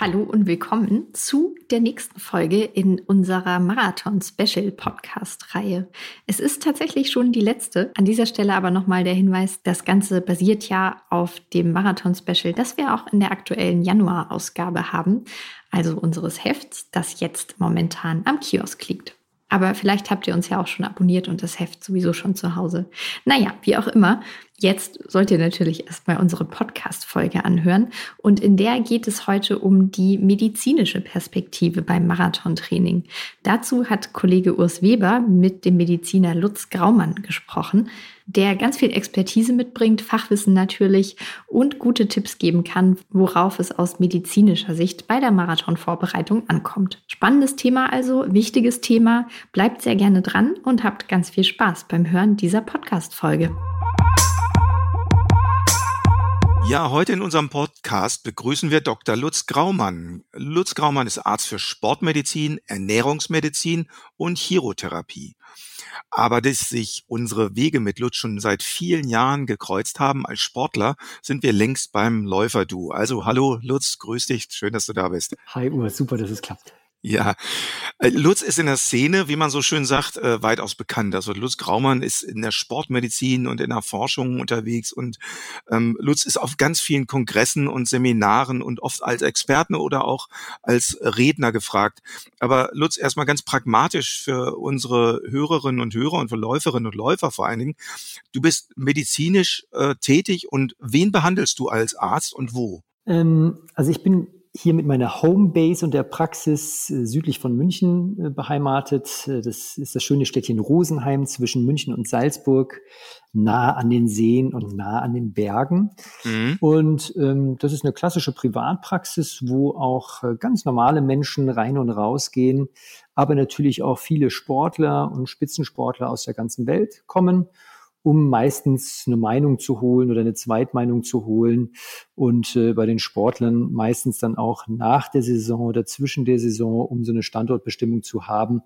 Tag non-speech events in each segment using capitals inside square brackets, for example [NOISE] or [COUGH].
Hallo und willkommen zu der nächsten Folge in unserer Marathon Special Podcast Reihe. Es ist tatsächlich schon die letzte. An dieser Stelle aber nochmal der Hinweis, das Ganze basiert ja auf dem Marathon Special, das wir auch in der aktuellen Januar Ausgabe haben, also unseres Hefts, das jetzt momentan am Kiosk liegt. Aber vielleicht habt ihr uns ja auch schon abonniert und das Heft sowieso schon zu Hause. Naja, wie auch immer. Jetzt sollt ihr natürlich erstmal unsere Podcast-Folge anhören. Und in der geht es heute um die medizinische Perspektive beim Marathontraining. Dazu hat Kollege Urs Weber mit dem Mediziner Lutz Graumann gesprochen, der ganz viel Expertise mitbringt, Fachwissen natürlich und gute Tipps geben kann, worauf es aus medizinischer Sicht bei der Marathonvorbereitung ankommt. Spannendes Thema also, wichtiges Thema. Bleibt sehr gerne dran und habt ganz viel Spaß beim Hören dieser Podcast-Folge. Ja, heute in unserem Podcast begrüßen wir Dr. Lutz Graumann. Lutz Graumann ist Arzt für Sportmedizin, Ernährungsmedizin und Chirotherapie. Aber dass sich unsere Wege mit Lutz schon seit vielen Jahren gekreuzt haben als Sportler, sind wir längst beim Läufer-Du. Also hallo Lutz, grüß dich, schön, dass du da bist. Hi Urs, super, dass es klappt. Ja, äh, Lutz ist in der Szene, wie man so schön sagt, äh, weitaus bekannt. Also Lutz Graumann ist in der Sportmedizin und in der Forschung unterwegs und ähm, Lutz ist auf ganz vielen Kongressen und Seminaren und oft als Experten oder auch als Redner gefragt. Aber Lutz, erstmal ganz pragmatisch für unsere Hörerinnen und Hörer und für Läuferinnen und Läufer vor allen Dingen. Du bist medizinisch äh, tätig und wen behandelst du als Arzt und wo? Ähm, also ich bin hier mit meiner Homebase und der Praxis äh, südlich von München äh, beheimatet. Äh, das ist das schöne Städtchen Rosenheim zwischen München und Salzburg, nah an den Seen und nah an den Bergen. Mhm. Und ähm, das ist eine klassische Privatpraxis, wo auch ganz normale Menschen rein und raus gehen, aber natürlich auch viele Sportler und Spitzensportler aus der ganzen Welt kommen um meistens eine Meinung zu holen oder eine Zweitmeinung zu holen und äh, bei den Sportlern meistens dann auch nach der Saison oder zwischen der Saison, um so eine Standortbestimmung zu haben,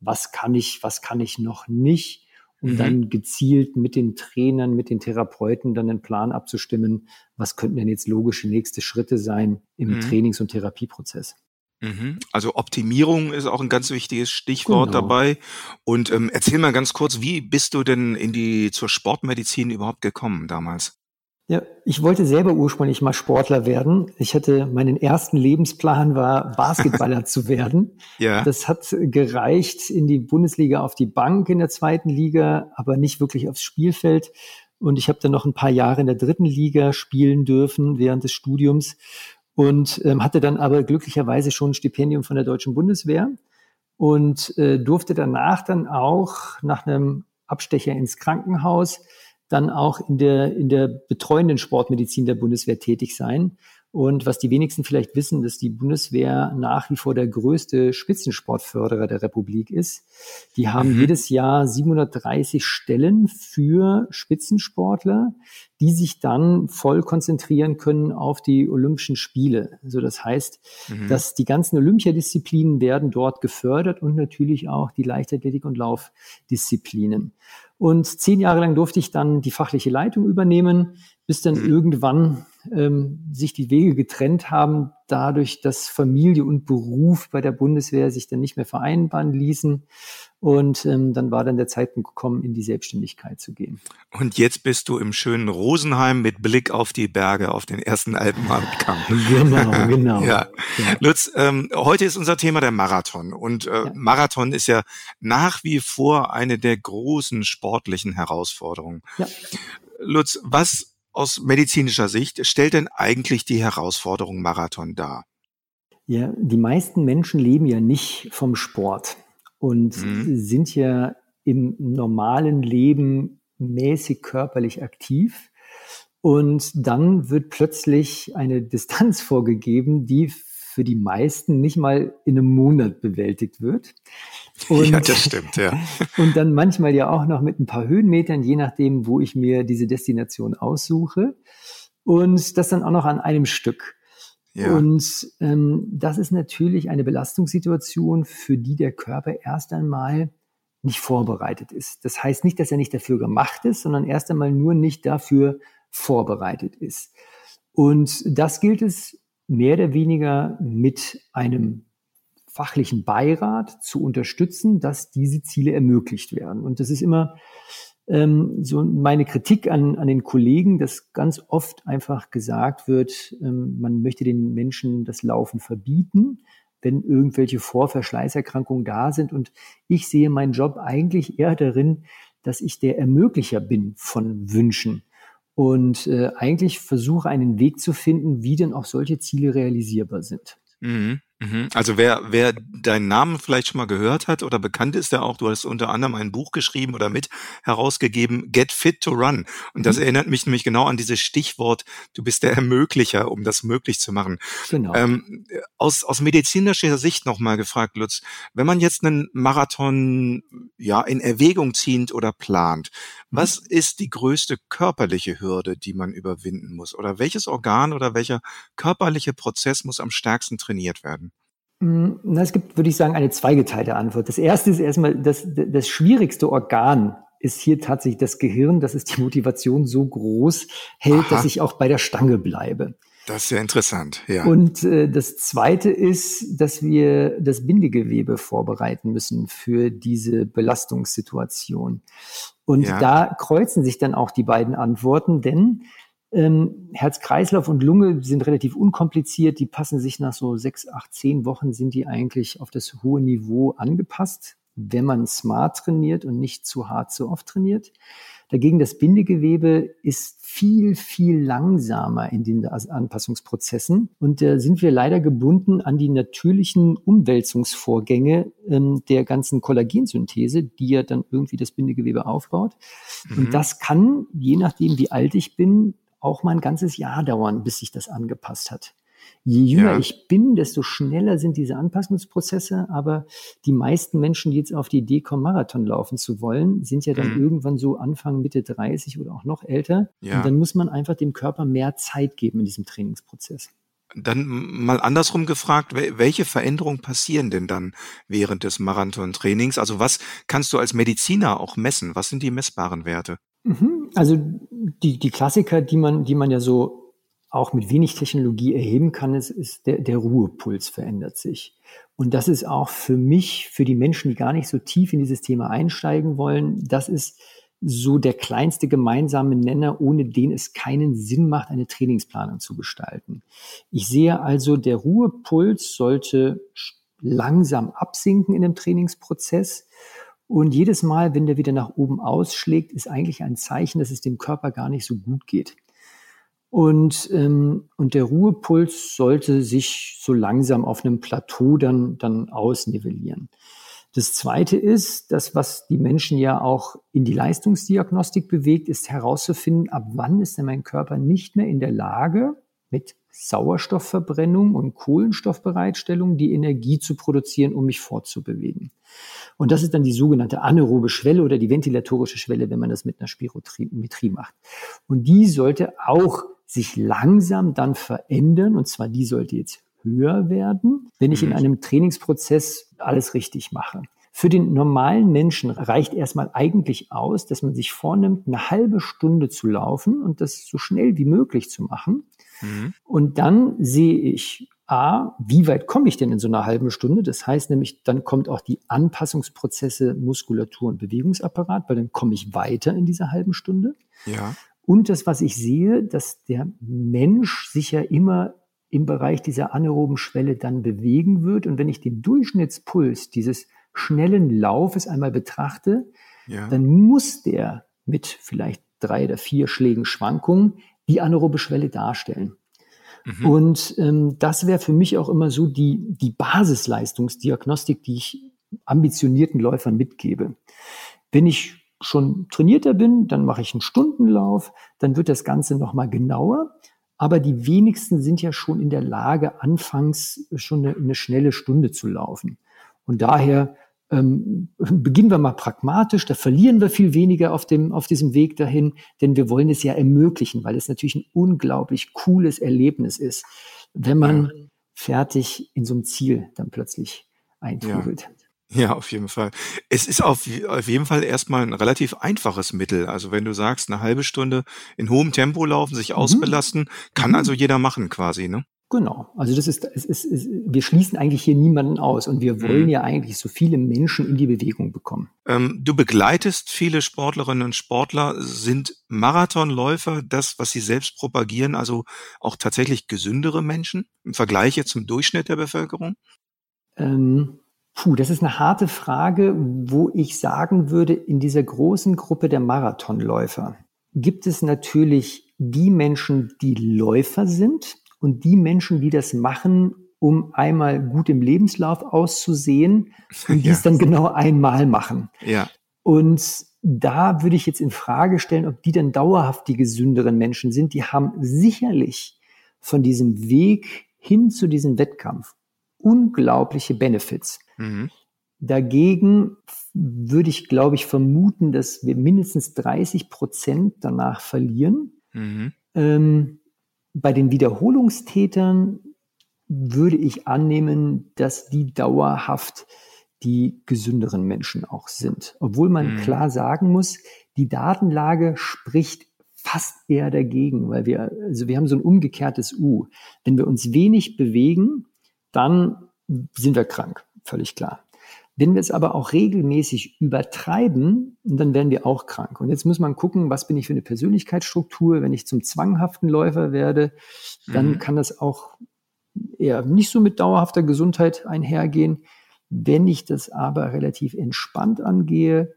was kann ich, was kann ich noch nicht, um mhm. dann gezielt mit den Trainern, mit den Therapeuten dann einen Plan abzustimmen, was könnten denn jetzt logische nächste Schritte sein im mhm. Trainings- und Therapieprozess. Mhm. Also Optimierung ist auch ein ganz wichtiges Stichwort genau. dabei. Und ähm, erzähl mal ganz kurz, wie bist du denn in die zur Sportmedizin überhaupt gekommen damals? Ja, ich wollte selber ursprünglich mal Sportler werden. Ich hatte meinen ersten Lebensplan war Basketballer [LAUGHS] zu werden. Ja. Das hat gereicht in die Bundesliga auf die Bank in der zweiten Liga, aber nicht wirklich aufs Spielfeld. Und ich habe dann noch ein paar Jahre in der dritten Liga spielen dürfen während des Studiums und ähm, hatte dann aber glücklicherweise schon ein Stipendium von der deutschen Bundeswehr und äh, durfte danach dann auch nach einem Abstecher ins Krankenhaus dann auch in der, in der betreuenden Sportmedizin der Bundeswehr tätig sein und was die wenigsten vielleicht wissen, dass die Bundeswehr nach wie vor der größte Spitzensportförderer der Republik ist. Die haben mhm. jedes Jahr 730 Stellen für Spitzensportler, die sich dann voll konzentrieren können auf die Olympischen Spiele. Also das heißt, mhm. dass die ganzen Olympiadisziplinen werden dort gefördert und natürlich auch die Leichtathletik- und Laufdisziplinen. Und zehn Jahre lang durfte ich dann die fachliche Leitung übernehmen, bis dann mhm. irgendwann ähm, sich die Wege getrennt haben, dadurch, dass Familie und Beruf bei der Bundeswehr sich dann nicht mehr vereinbaren ließen. Und ähm, dann war dann der Zeitpunkt gekommen, in die Selbstständigkeit zu gehen. Und jetzt bist du im schönen Rosenheim mit Blick auf die Berge, auf den ersten Alpenabkamm. [LAUGHS] genau, [LAUGHS] genau. ja. ja. Lutz, ähm, heute ist unser Thema der Marathon. Und äh, ja. Marathon ist ja nach wie vor eine der großen sportlichen Herausforderungen. Ja. Lutz, was aus medizinischer Sicht stellt denn eigentlich die Herausforderung Marathon dar? Ja, die meisten Menschen leben ja nicht vom Sport und mhm. sind ja im normalen Leben mäßig körperlich aktiv. Und dann wird plötzlich eine Distanz [LAUGHS] vorgegeben, die für die meisten nicht mal in einem Monat bewältigt wird. Und, ja, das stimmt, ja. [LAUGHS] Und dann manchmal ja auch noch mit ein paar Höhenmetern, je nachdem, wo ich mir diese Destination aussuche. Und das dann auch noch an einem Stück. Ja. Und ähm, das ist natürlich eine Belastungssituation, für die der Körper erst einmal nicht vorbereitet ist. Das heißt nicht, dass er nicht dafür gemacht ist, sondern erst einmal nur nicht dafür vorbereitet ist. Und das gilt es mehr oder weniger mit einem fachlichen Beirat zu unterstützen, dass diese Ziele ermöglicht werden. Und das ist immer ähm, so meine Kritik an, an den Kollegen, dass ganz oft einfach gesagt wird, ähm, man möchte den Menschen das Laufen verbieten, wenn irgendwelche Vorverschleißerkrankungen da sind. Und ich sehe meinen Job eigentlich eher darin, dass ich der Ermöglicher bin von Wünschen und äh, eigentlich versuche einen Weg zu finden, wie denn auch solche Ziele realisierbar sind. Mhm. Mhm. Also wer, wer deinen Namen vielleicht schon mal gehört hat oder bekannt ist der auch, du hast unter anderem ein Buch geschrieben oder mit herausgegeben, Get Fit to Run. Und das mhm. erinnert mich nämlich genau an dieses Stichwort, du bist der Ermöglicher, um das möglich zu machen. Genau. Ähm, aus, aus medizinischer Sicht nochmal gefragt, Lutz, wenn man jetzt einen Marathon ja in Erwägung zieht oder plant. Was ist die größte körperliche Hürde, die man überwinden muss? Oder welches Organ oder welcher körperliche Prozess muss am stärksten trainiert werden? Mm, na, es gibt, würde ich sagen, eine zweigeteilte Antwort. Das erste ist erstmal, das, das schwierigste Organ ist hier tatsächlich das Gehirn, dass es die Motivation so groß hält, Aha. dass ich auch bei der Stange bleibe. Das ist ja interessant, ja. Und äh, das Zweite ist, dass wir das Bindegewebe vorbereiten müssen für diese Belastungssituation. Und ja. da kreuzen sich dann auch die beiden Antworten, denn ähm, Herz-Kreislauf und Lunge sind relativ unkompliziert. Die passen sich nach so sechs, acht, zehn Wochen sind die eigentlich auf das hohe Niveau angepasst, wenn man smart trainiert und nicht zu hart zu oft trainiert. Dagegen das Bindegewebe ist viel, viel langsamer in den Anpassungsprozessen. Und da sind wir leider gebunden an die natürlichen Umwälzungsvorgänge ähm, der ganzen Kollagensynthese, die ja dann irgendwie das Bindegewebe aufbaut. Mhm. Und das kann, je nachdem, wie alt ich bin, auch mal ein ganzes Jahr dauern, bis sich das angepasst hat. Je jünger ja. ich bin, desto schneller sind diese Anpassungsprozesse. Aber die meisten Menschen, die jetzt auf die Idee kommen, Marathon laufen zu wollen, sind ja dann mhm. irgendwann so Anfang, Mitte 30 oder auch noch älter. Ja. Und dann muss man einfach dem Körper mehr Zeit geben in diesem Trainingsprozess. Dann mal andersrum gefragt, welche Veränderungen passieren denn dann während des Marathon-Trainings? Also was kannst du als Mediziner auch messen? Was sind die messbaren Werte? Mhm. Also die, die Klassiker, die man, die man ja so auch mit wenig Technologie erheben kann, ist, ist der, der Ruhepuls verändert sich. Und das ist auch für mich, für die Menschen, die gar nicht so tief in dieses Thema einsteigen wollen, das ist so der kleinste gemeinsame Nenner, ohne den es keinen Sinn macht, eine Trainingsplanung zu gestalten. Ich sehe also, der Ruhepuls sollte langsam absinken in dem Trainingsprozess und jedes Mal, wenn der wieder nach oben ausschlägt, ist eigentlich ein Zeichen, dass es dem Körper gar nicht so gut geht. Und, ähm, und der Ruhepuls sollte sich so langsam auf einem Plateau dann, dann ausnivellieren. Das zweite ist, das, was die Menschen ja auch in die Leistungsdiagnostik bewegt, ist herauszufinden, ab wann ist denn mein Körper nicht mehr in der Lage, mit Sauerstoffverbrennung und Kohlenstoffbereitstellung die Energie zu produzieren, um mich fortzubewegen. Und das ist dann die sogenannte anaerobe Schwelle oder die ventilatorische Schwelle, wenn man das mit einer Spirometrie macht. Und die sollte auch sich langsam dann verändern. Und zwar die sollte jetzt höher werden, wenn ich in mhm. einem Trainingsprozess alles richtig mache. Für den normalen Menschen reicht erstmal eigentlich aus, dass man sich vornimmt, eine halbe Stunde zu laufen und das so schnell wie möglich zu machen. Mhm. Und dann sehe ich A, wie weit komme ich denn in so einer halben Stunde? Das heißt nämlich, dann kommt auch die Anpassungsprozesse Muskulatur und Bewegungsapparat, weil dann komme ich weiter in dieser halben Stunde. Ja. Und das, was ich sehe, dass der Mensch sich ja immer im Bereich dieser anaeroben Schwelle dann bewegen wird. Und wenn ich den Durchschnittspuls dieses schnellen Laufes einmal betrachte, ja. dann muss der mit vielleicht drei oder vier Schlägen Schwankungen die anaerobe Schwelle darstellen. Mhm. Und ähm, das wäre für mich auch immer so die, die Basisleistungsdiagnostik, die ich ambitionierten Läufern mitgebe. Wenn ich schon trainierter bin, dann mache ich einen Stundenlauf, dann wird das Ganze nochmal genauer. Aber die wenigsten sind ja schon in der Lage, anfangs schon eine, eine schnelle Stunde zu laufen. Und daher ähm, beginnen wir mal pragmatisch, da verlieren wir viel weniger auf, dem, auf diesem Weg dahin, denn wir wollen es ja ermöglichen, weil es natürlich ein unglaublich cooles Erlebnis ist, wenn man ja. fertig in so einem Ziel dann plötzlich eintrudelt. Ja. Ja, auf jeden Fall. Es ist auf, auf jeden Fall erstmal ein relativ einfaches Mittel. Also wenn du sagst, eine halbe Stunde in hohem Tempo laufen, sich mhm. ausbelasten, kann mhm. also jeder machen quasi, ne? Genau. Also das ist, es ist, es, wir schließen eigentlich hier niemanden aus und wir wollen mhm. ja eigentlich so viele Menschen in die Bewegung bekommen. Ähm, du begleitest viele Sportlerinnen und Sportler. Sind Marathonläufer das, was sie selbst propagieren, also auch tatsächlich gesündere Menschen im Vergleich jetzt zum Durchschnitt der Bevölkerung? Ähm, puh, das ist eine harte Frage, wo ich sagen würde, in dieser großen Gruppe der Marathonläufer gibt es natürlich die Menschen, die Läufer sind und die Menschen, die das machen, um einmal gut im Lebenslauf auszusehen [LAUGHS] und die ja. es dann genau einmal machen. Ja. Und da würde ich jetzt in Frage stellen, ob die dann dauerhaft die gesünderen Menschen sind. Die haben sicherlich von diesem Weg hin zu diesem Wettkampf unglaubliche Benefits. Mhm. Dagegen würde ich, glaube ich, vermuten, dass wir mindestens 30 Prozent danach verlieren. Mhm. Ähm, bei den Wiederholungstätern würde ich annehmen, dass die dauerhaft die gesünderen Menschen auch sind. Obwohl man mhm. klar sagen muss, die Datenlage spricht fast eher dagegen, weil wir, also wir haben so ein umgekehrtes U. Wenn wir uns wenig bewegen, dann sind wir krank, völlig klar. Wenn wir es aber auch regelmäßig übertreiben, dann werden wir auch krank. Und jetzt muss man gucken, was bin ich für eine Persönlichkeitsstruktur. Wenn ich zum zwanghaften Läufer werde, dann mhm. kann das auch eher nicht so mit dauerhafter Gesundheit einhergehen. Wenn ich das aber relativ entspannt angehe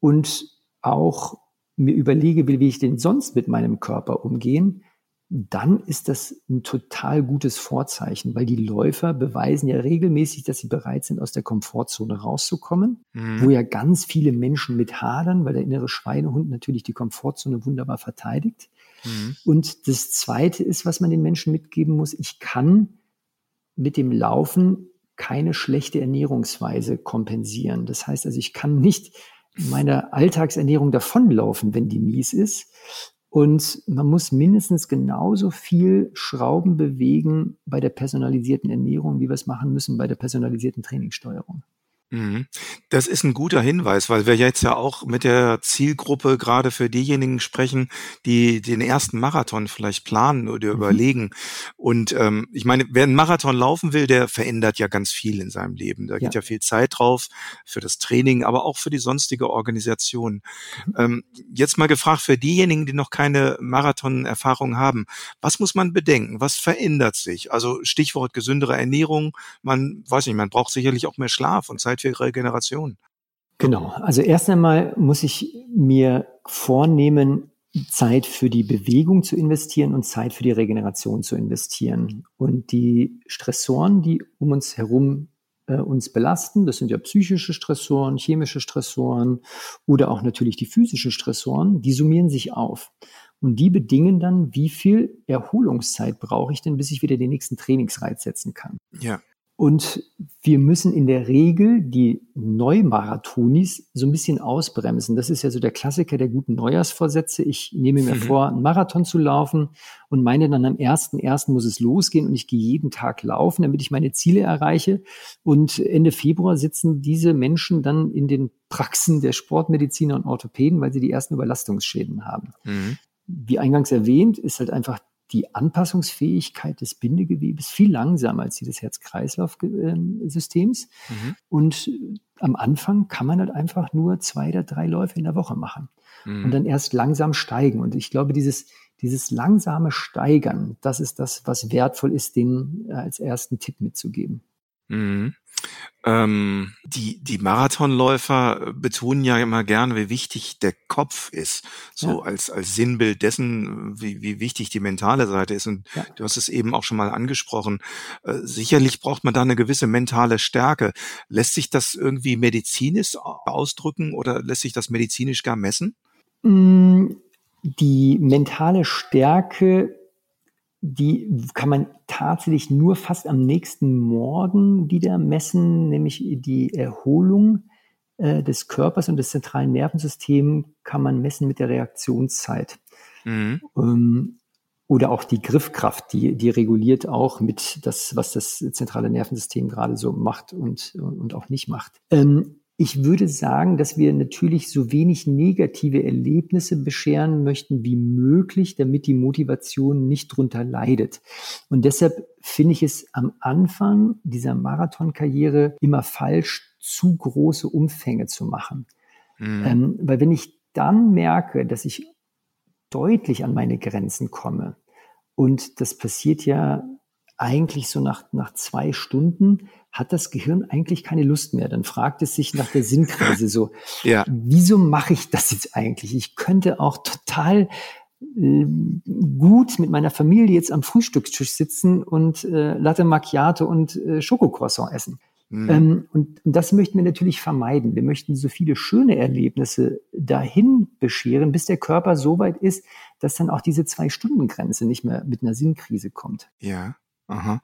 und auch mir überlege, wie ich denn sonst mit meinem Körper umgehen, dann ist das ein total gutes Vorzeichen, weil die Läufer beweisen ja regelmäßig, dass sie bereit sind, aus der Komfortzone rauszukommen, mhm. wo ja ganz viele Menschen mit hadern, weil der innere Schweinehund natürlich die Komfortzone wunderbar verteidigt. Mhm. Und das Zweite ist, was man den Menschen mitgeben muss, ich kann mit dem Laufen keine schlechte Ernährungsweise kompensieren. Das heißt also, ich kann nicht meiner Alltagsernährung davonlaufen, wenn die mies ist. Und man muss mindestens genauso viel Schrauben bewegen bei der personalisierten Ernährung, wie wir es machen müssen bei der personalisierten Trainingssteuerung. Mhm. Das ist ein guter Hinweis, weil wir jetzt ja auch mit der Zielgruppe gerade für diejenigen sprechen, die den ersten Marathon vielleicht planen oder mhm. überlegen. Und ähm, ich meine, wer einen Marathon laufen will, der verändert ja ganz viel in seinem Leben. Da geht ja, ja viel Zeit drauf für das Training, aber auch für die sonstige Organisation. Mhm. Ähm, jetzt mal gefragt für diejenigen, die noch keine Marathon-Erfahrung haben, was muss man bedenken? Was verändert sich? Also Stichwort gesündere Ernährung. Man weiß nicht, man braucht sicherlich auch mehr Schlaf und Zeit Für Regeneration? Genau. Also erst einmal muss ich mir vornehmen, Zeit für die Bewegung zu investieren und Zeit für die Regeneration zu investieren. Und die Stressoren, die um uns herum äh, uns belasten, das sind ja psychische Stressoren, chemische Stressoren oder auch natürlich die physischen Stressoren, die summieren sich auf. Und die bedingen dann, wie viel Erholungszeit brauche ich denn, bis ich wieder den nächsten Trainingsreiz setzen kann. Ja. Und wir müssen in der Regel die Neumarathonis so ein bisschen ausbremsen. Das ist ja so der Klassiker der guten Neujahrsvorsätze. Ich nehme mir mhm. vor, einen Marathon zu laufen und meine dann am ersten ersten muss es losgehen und ich gehe jeden Tag laufen, damit ich meine Ziele erreiche. Und Ende Februar sitzen diese Menschen dann in den Praxen der Sportmediziner und Orthopäden, weil sie die ersten Überlastungsschäden haben. Mhm. Wie eingangs erwähnt, ist halt einfach die Anpassungsfähigkeit des Bindegewebes viel langsamer als die des Herz-Kreislauf-Systems. Mhm. Und am Anfang kann man halt einfach nur zwei oder drei Läufe in der Woche machen mhm. und dann erst langsam steigen. Und ich glaube, dieses, dieses langsame Steigern, das ist das, was wertvoll ist, den als ersten Tipp mitzugeben. Mhm. Ähm, die, die Marathonläufer betonen ja immer gern, wie wichtig der Kopf ist, so ja. als, als Sinnbild dessen, wie, wie wichtig die mentale Seite ist. Und ja. du hast es eben auch schon mal angesprochen. Äh, sicherlich braucht man da eine gewisse mentale Stärke. Lässt sich das irgendwie medizinisch ausdrücken oder lässt sich das medizinisch gar messen? Mm, die mentale Stärke die kann man tatsächlich nur fast am nächsten Morgen wieder messen, nämlich die Erholung äh, des Körpers und des zentralen Nervensystems kann man messen mit der Reaktionszeit. Mhm. Ähm, oder auch die Griffkraft, die, die reguliert auch mit das, was das zentrale Nervensystem gerade so macht und, und auch nicht macht. Ähm, Ich würde sagen, dass wir natürlich so wenig negative Erlebnisse bescheren möchten wie möglich, damit die Motivation nicht drunter leidet. Und deshalb finde ich es am Anfang dieser Marathonkarriere immer falsch, zu große Umfänge zu machen. Mhm. Ähm, weil wenn ich dann merke, dass ich deutlich an meine Grenzen komme, und das passiert ja eigentlich so nach, nach zwei Stunden, hat das Gehirn eigentlich keine Lust mehr. Dann fragt es sich nach der Sinnkrise so, [LAUGHS] ja. wieso mache ich das jetzt eigentlich? Ich könnte auch total äh, gut mit meiner Familie jetzt am Frühstückstisch sitzen und äh, Latte Macchiato und äh, Schokocroissant essen. Mhm. Ähm, und, und das möchten wir natürlich vermeiden. Wir möchten so viele schöne Erlebnisse dahin bescheren, bis der Körper so weit ist, dass dann auch diese Zwei-Stunden-Grenze nicht mehr mit einer Sinnkrise kommt. Ja. Aha.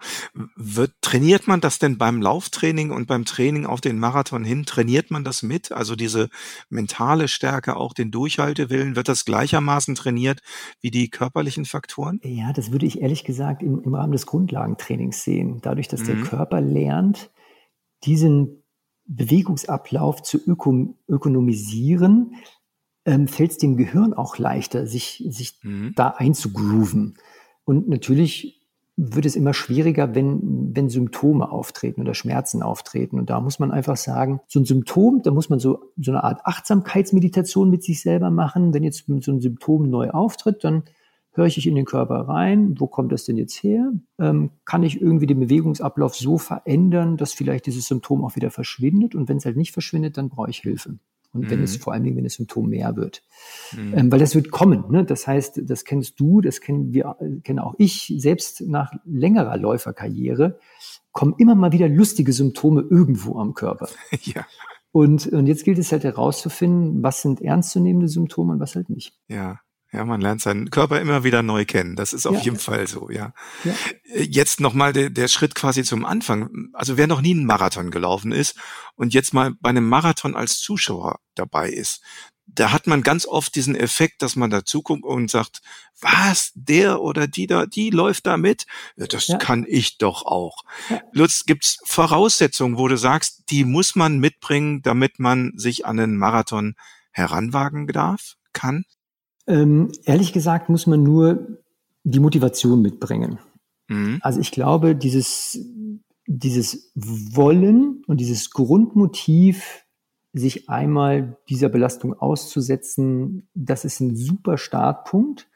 Wird, trainiert man das denn beim Lauftraining und beim Training auf den Marathon hin? Trainiert man das mit? Also diese mentale Stärke, auch den Durchhaltewillen, wird das gleichermaßen trainiert wie die körperlichen Faktoren? Ja, das würde ich ehrlich gesagt im, im Rahmen des Grundlagentrainings sehen. Dadurch, dass mhm. der Körper lernt, diesen Bewegungsablauf zu öko ökonomisieren, ähm, fällt es dem Gehirn auch leichter, sich, sich mhm. da einzugrooven. Und natürlich wird es immer schwieriger, wenn, wenn Symptome auftreten oder Schmerzen auftreten. Und da muss man einfach sagen, so ein Symptom, da muss man so, so eine Art Achtsamkeitsmeditation mit sich selber machen. Wenn jetzt so ein Symptom neu auftritt, dann höre ich in den Körper rein, wo kommt das denn jetzt her? Ähm, kann ich irgendwie den Bewegungsablauf so verändern, dass vielleicht dieses Symptom auch wieder verschwindet? Und wenn es halt nicht verschwindet, dann brauche ich Hilfe. Und mhm. wenn es mhm. vor allen Dingen, wenn das Symptom mehr wird. Mhm. Ähm, weil das wird kommen. Ne? Das heißt, das kennst du, das kennen wir, kenne auch ich, selbst nach längerer Läuferkarriere, kommen immer mal wieder lustige Symptome irgendwo am Körper. [LAUGHS] ja. Und, und jetzt gilt es halt herauszufinden, was sind ernstzunehmende Symptome und was halt nicht. Ja. Ja, man lernt seinen Körper immer wieder neu kennen. Das ist auf ja. jeden Fall so, ja. ja. Äh, jetzt nochmal der, der Schritt quasi zum Anfang. Also wer noch nie einen Marathon gelaufen ist und jetzt mal bei einem Marathon als Zuschauer dabei ist, da hat man ganz oft diesen Effekt, dass man da zuguckt und sagt, was, der oder die da, die läuft da mit? Ja, das ja. kann ich doch auch. Ja. Lutz, gibt's Voraussetzungen, wo du sagst, die muss man mitbringen, damit man sich an einen Marathon heranwagen darf, kann? Ähm, ehrlich gesagt muss man nur die Motivation mitbringen. Mhm. Also ich glaube, dieses, dieses Wollen und dieses Grundmotiv, sich einmal dieser Belastung auszusetzen, das ist ein super Startpunkt.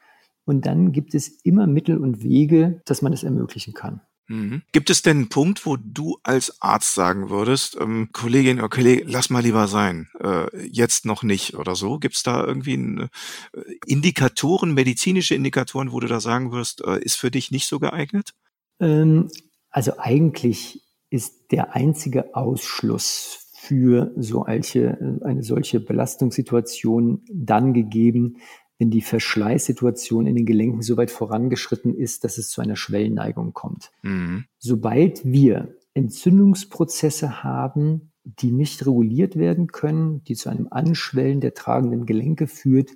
Und dann gibt es immer Mittel und Wege, dass man das ermöglichen kann. Mhm. Gibt es denn einen Punkt, wo du als Arzt sagen würdest, ähm, Kollegin oder Kollege, lass mal lieber sein, äh, jetzt noch nicht oder so? Gibt es da irgendwie eine, äh, Indikatoren, medizinische Indikatoren, wo du da sagen wirst, äh, ist für dich nicht so geeignet? Ähm, also eigentlich ist der einzige Ausschluss für so eine, eine solche Belastungssituation dann gegeben, wenn die Verschleißsituation in den Gelenken so weit vorangeschritten ist, dass es zu einer Schwellenneigung kommt. Mhm. Sobald wir Entzündungsprozesse haben, die nicht reguliert werden können, die zu einem Anschwellen der tragenden Gelenke führt,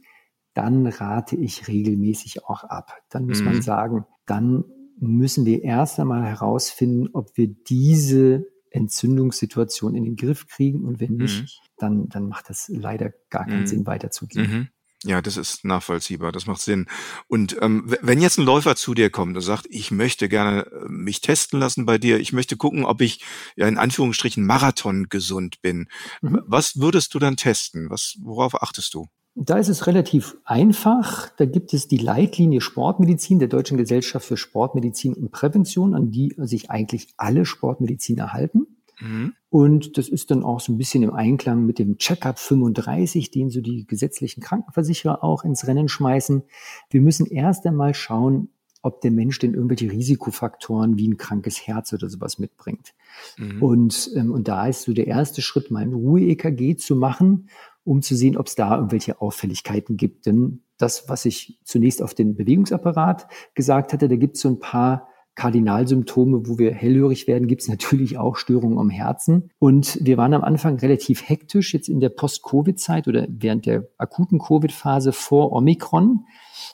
dann rate ich regelmäßig auch ab. Dann muss mhm. man sagen, dann müssen wir erst einmal herausfinden, ob wir diese Entzündungssituation in den Griff kriegen und wenn nicht, mhm. dann, dann macht das leider gar keinen mhm. Sinn weiterzugehen. Ja, das ist nachvollziehbar, das macht Sinn. Und ähm, wenn jetzt ein Läufer zu dir kommt und sagt, ich möchte gerne äh, mich testen lassen bei dir, ich möchte gucken, ob ich ja in Anführungsstrichen Marathon gesund bin, mhm. was würdest du dann testen? Was, worauf achtest du? Da ist es relativ einfach. Da gibt es die Leitlinie Sportmedizin der Deutschen Gesellschaft für Sportmedizin und Prävention, an die sich eigentlich alle Sportmediziner halten. Mhm. Und das ist dann auch so ein bisschen im Einklang mit dem Checkup 35, den so die gesetzlichen Krankenversicherer auch ins Rennen schmeißen. Wir müssen erst einmal schauen, ob der Mensch denn irgendwelche Risikofaktoren wie ein krankes Herz oder sowas mitbringt. Mhm. Und, ähm, und da ist so der erste Schritt, mal ein Ruhe-EKG zu machen, um zu sehen, ob es da irgendwelche Auffälligkeiten gibt. Denn das, was ich zunächst auf den Bewegungsapparat gesagt hatte, da gibt es so ein paar Kardinalsymptome, wo wir hellhörig werden, gibt es natürlich auch Störungen am Herzen. Und wir waren am Anfang relativ hektisch, jetzt in der Post-Covid-Zeit oder während der akuten Covid-Phase vor Omikron,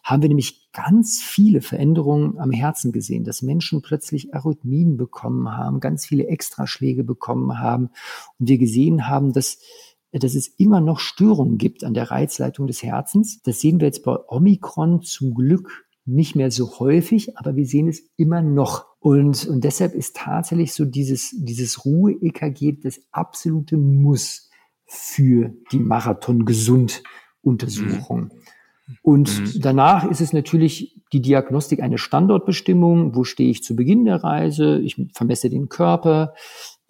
haben wir nämlich ganz viele Veränderungen am Herzen gesehen, dass Menschen plötzlich Arrhythmien bekommen haben, ganz viele Extraschläge bekommen haben und wir gesehen haben, dass dass es immer noch Störungen gibt an der Reizleitung des Herzens. Das sehen wir jetzt bei Omikron zum Glück nicht mehr so häufig, aber wir sehen es immer noch. Und, und deshalb ist tatsächlich so dieses, dieses Ruhe-EKG das absolute Muss für die Marathon-Gesund-Untersuchung. Mhm. Und mhm. danach ist es natürlich die Diagnostik eine Standortbestimmung. Wo stehe ich zu Beginn der Reise? Ich vermesse den Körper.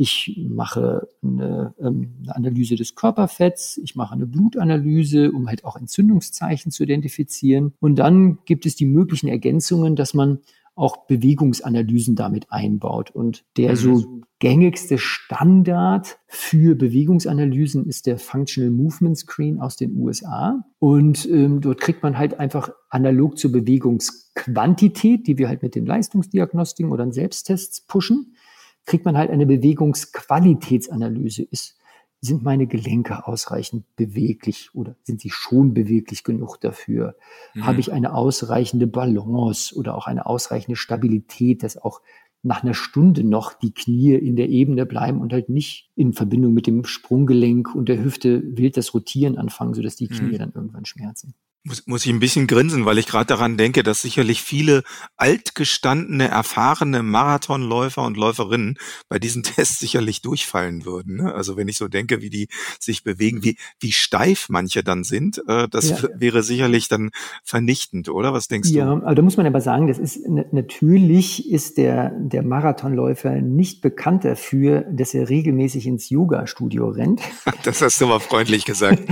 Ich mache eine, ähm, eine, Analyse des Körperfetts, ich mache eine Blutanalyse, um halt auch Entzündungszeichen zu identifizieren. Und dann gibt es die möglichen Ergänzungen, dass man auch Bewegungsanalysen damit einbaut. Und der so mhm. gängigste Standard für Bewegungsanalysen ist der Functional Movement Screen aus den USA. Und ähm, dort kriegt man halt einfach analog zur Bewegungsquantität, die wir halt mit den Leistungsdiagnostiken oder den Selbsttests pushen, kriegt man halt eine Bewegungsqualitätsanalyse. Ist, sind meine Gelenke ausreichend beweglich oder sind sie schon beweglich genug dafür? Mhm. Habe ich eine ausreichende Balance oder auch eine ausreichende Stabilität, dass auch nach einer Stunde noch die Knie in der Ebene bleiben und halt nicht in Verbindung mit dem Sprunggelenk und der Hüfte wild das Rotieren anfangen, sodass die Knie mhm. dann irgendwann schmerzen. Muss, muss ich ein bisschen grinsen, weil ich gerade daran denke, dass sicherlich viele altgestandene, erfahrene Marathonläufer und Läuferinnen bei diesen [LAUGHS] Tests sicherlich durchfallen würden. Ne? Also wenn ich so denke, wie die sich bewegen, wie, wie steif manche dann sind, äh, das ja. wäre sicherlich dann vernichtend, oder? Was denkst ja, du? Ja, aber da muss man aber sagen, das ist natürlich ist der, der Marathonläufer nicht bekannt dafür, dass er regelmäßig ins Yoga-Studio rennt. [LAUGHS] Das hast du mal freundlich gesagt.